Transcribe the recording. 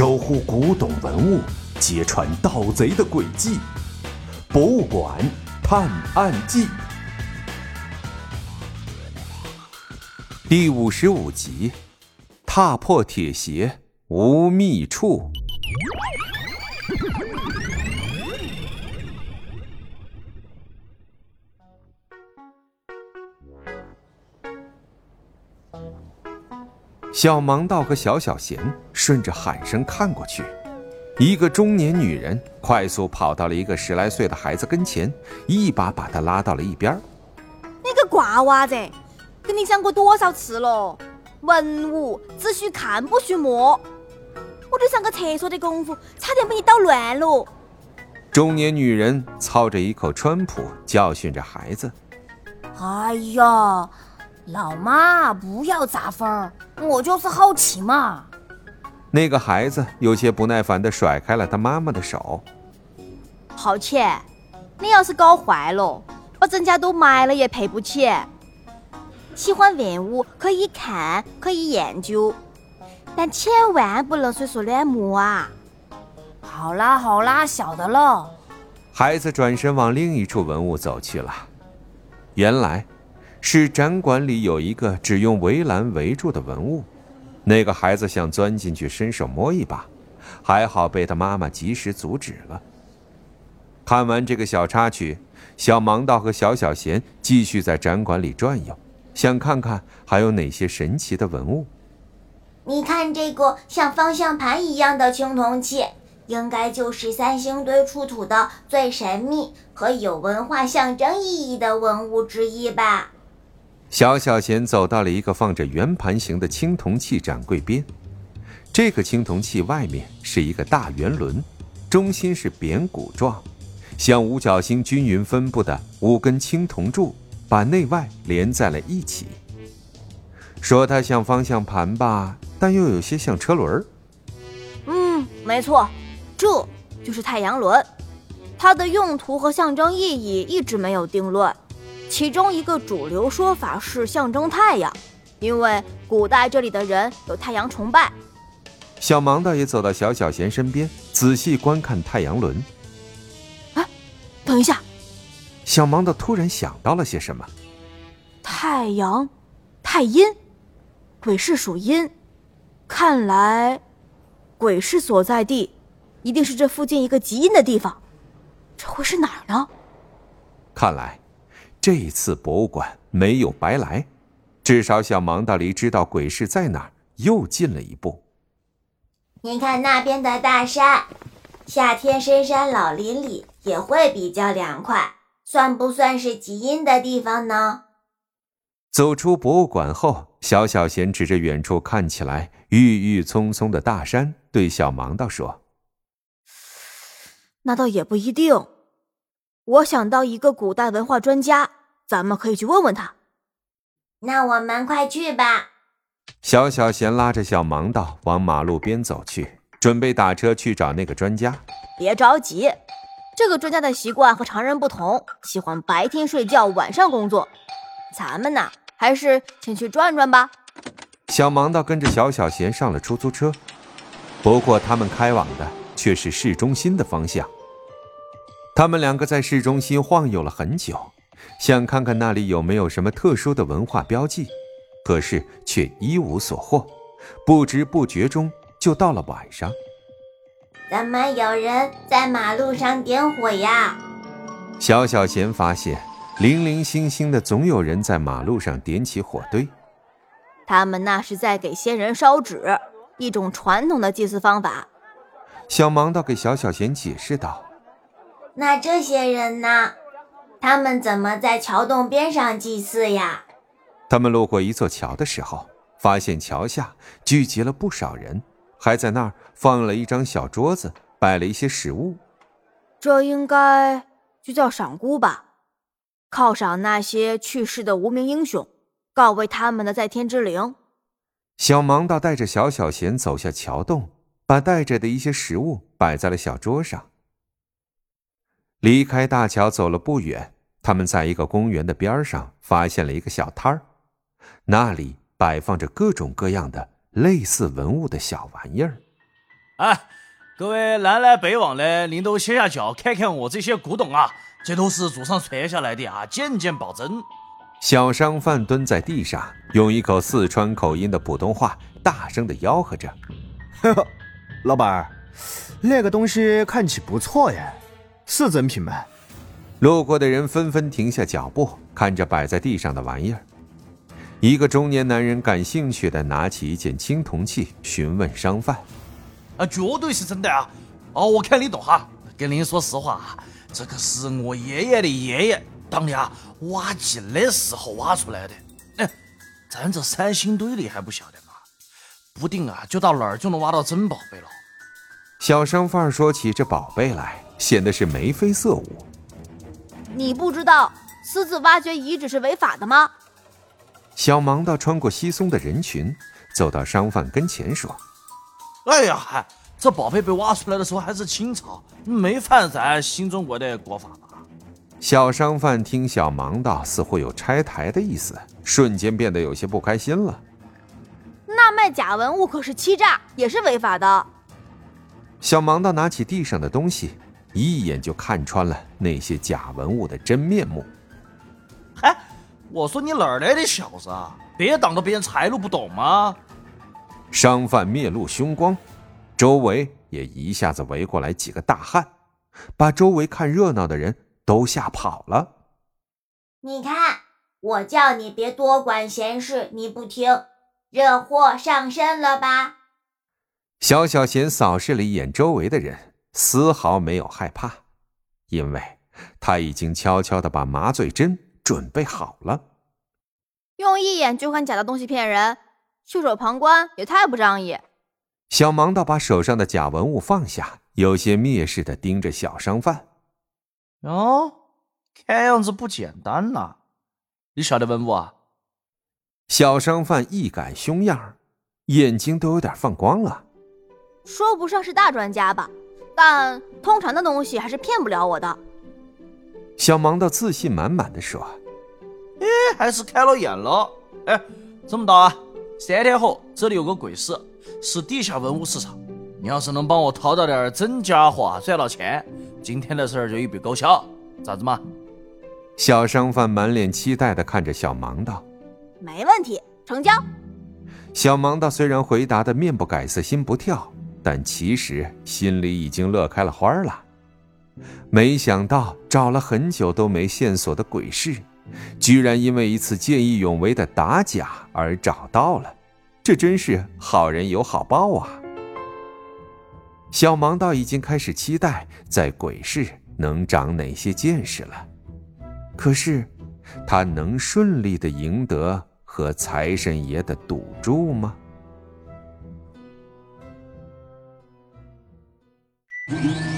守护古董文物，揭穿盗贼的诡计，《博物馆探案记》第五十五集：踏破铁鞋无觅处。小盲道和小小贤顺着喊声看过去，一个中年女人快速跑到了一个十来岁的孩子跟前，一把把他拉到了一边。你个瓜娃子，跟你讲过多少次了？文物只许看不许摸。我这上个厕所的功夫，差点被你捣乱了。中年女人操着一口川普，教训着孩子：“哎呀！”老妈，不要砸分儿，我就是好奇嘛。那个孩子有些不耐烦地甩开了他妈妈的手。好奇，你要是搞坏了，把人家都埋了也赔不起。喜欢文物可以看，可以研究，但千万不能随手乱摸啊。好啦好啦，晓得了。孩子转身往另一处文物走去了。原来。是展馆里有一个只用围栏围住的文物，那个孩子想钻进去伸手摸一把，还好被他妈妈及时阻止了。看完这个小插曲，小盲道和小小贤继续在展馆里转悠，想看看还有哪些神奇的文物。你看这个像方向盘一样的青铜器，应该就是三星堆出土的最神秘和有文化象征意义的文物之一吧。小小贤走到了一个放着圆盘形的青铜器展柜边，这个青铜器外面是一个大圆轮，中心是扁鼓状，像五角星均匀分布的五根青铜柱，把内外连在了一起。说它像方向盘吧，但又有些像车轮。嗯，没错，这就是太阳轮，它的用途和象征意义一直没有定论。其中一个主流说法是象征太阳，因为古代这里的人有太阳崇拜。小盲道也走到小小贤身边，仔细观看太阳轮。哎，等一下！小盲道突然想到了些什么。太阳，太阴，鬼市属阴，看来鬼市所在地一定是这附近一个极阴的地方。这会是哪儿呢？看来。这一次博物馆没有白来，至少小盲道离知道鬼市在哪儿又近了一步。您看那边的大山，夏天深山老林里也会比较凉快，算不算是极阴的地方呢？走出博物馆后，小小贤指着远处看起来郁郁葱葱的大山，对小盲道说：“那倒也不一定。”我想到一个古代文化专家，咱们可以去问问他。那我们快去吧。小小贤拉着小盲道往马路边走去，准备打车去找那个专家。别着急，这个专家的习惯和常人不同，喜欢白天睡觉，晚上工作。咱们呢，还是先去转转吧。小盲道跟着小小贤上了出租车，不过他们开往的却是市中心的方向。他们两个在市中心晃悠了很久，想看看那里有没有什么特殊的文化标记，可是却一无所获。不知不觉中就到了晚上。怎么有人在马路上点火呀？小小贤发现，零零星星的总有人在马路上点起火堆。他们那是在给先人烧纸，一种传统的祭祀方法。小盲道给小小贤解释道。那这些人呢？他们怎么在桥洞边上祭祀呀？他们路过一座桥的时候，发现桥下聚集了不少人，还在那儿放了一张小桌子，摆了一些食物。这应该就叫赏孤吧？犒赏那些去世的无名英雄，告慰他们的在天之灵。小盲道带着小小贤走下桥洞，把带着的一些食物摆在了小桌上。离开大桥走了不远，他们在一个公园的边上发现了一个小摊儿，那里摆放着各种各样的类似文物的小玩意儿。哎，各位南来北往的，您都歇下脚，看看我这些古董啊，这都是祖上传下来的啊，件件保真。小商贩蹲在地上，用一口四川口音的普通话大声的吆喝着：“呵呵，老板儿，那个东西看起不错耶，是真品吗？”路过的人纷纷停下脚步，看着摆在地上的玩意儿。一个中年男人感兴趣的拿起一件青铜器，询问商贩：“啊，绝对是真的啊！哦，我看你懂哈。跟您说实话啊，这个是我爷爷的爷爷当年挖井的时候挖出来的。哎，咱这三星堆里还不晓得吗？不定啊，就到哪儿就能挖到真宝贝了。”小商贩说起这宝贝来，显得是眉飞色舞。你不知道私自挖掘遗址是违法的吗？小盲道穿过稀松的人群，走到商贩跟前说：“哎呀，这宝贝被挖出来的时候还是清朝，没犯咱新中国的国法吧？”小商贩听小盲道似乎有拆台的意思，瞬间变得有些不开心了。那卖假文物可是欺诈，也是违法的。小盲道拿起地上的东西。一眼就看穿了那些假文物的真面目。哎，我说你哪儿来的小子啊？别挡着别人财路不懂吗？商贩面露凶光，周围也一下子围过来几个大汉，把周围看热闹的人都吓跑了。你看，我叫你别多管闲事，你不听，惹祸上身了吧？小小贤扫视了一眼周围的人。丝毫没有害怕，因为他已经悄悄的把麻醉针准备好了。用一眼就看假的东西骗人，袖手旁观也太不仗义。小盲道把手上的假文物放下，有些蔑视的盯着小商贩。哦，看样子不简单呐！你晓得文物啊？小商贩一改凶样，眼睛都有点放光了。说不上是大专家吧。但通常的东西还是骗不了我的。小盲道自信满满的说：“哎，还是开了眼了。哎，这么的啊，三天后这里有个鬼市，是地下文物市场。你要是能帮我淘到点真家伙，赚到钱，今天的事儿就一笔勾销，咋子嘛？”小商贩满脸期待的看着小盲道：“没问题，成交。”小盲道虽然回答的面不改色心不跳。但其实心里已经乐开了花了。没想到找了很久都没线索的鬼市，居然因为一次见义勇为的打假而找到了，这真是好人有好报啊！小盲道已经开始期待在鬼市能长哪些见识了。可是，他能顺利的赢得和财神爷的赌注吗？you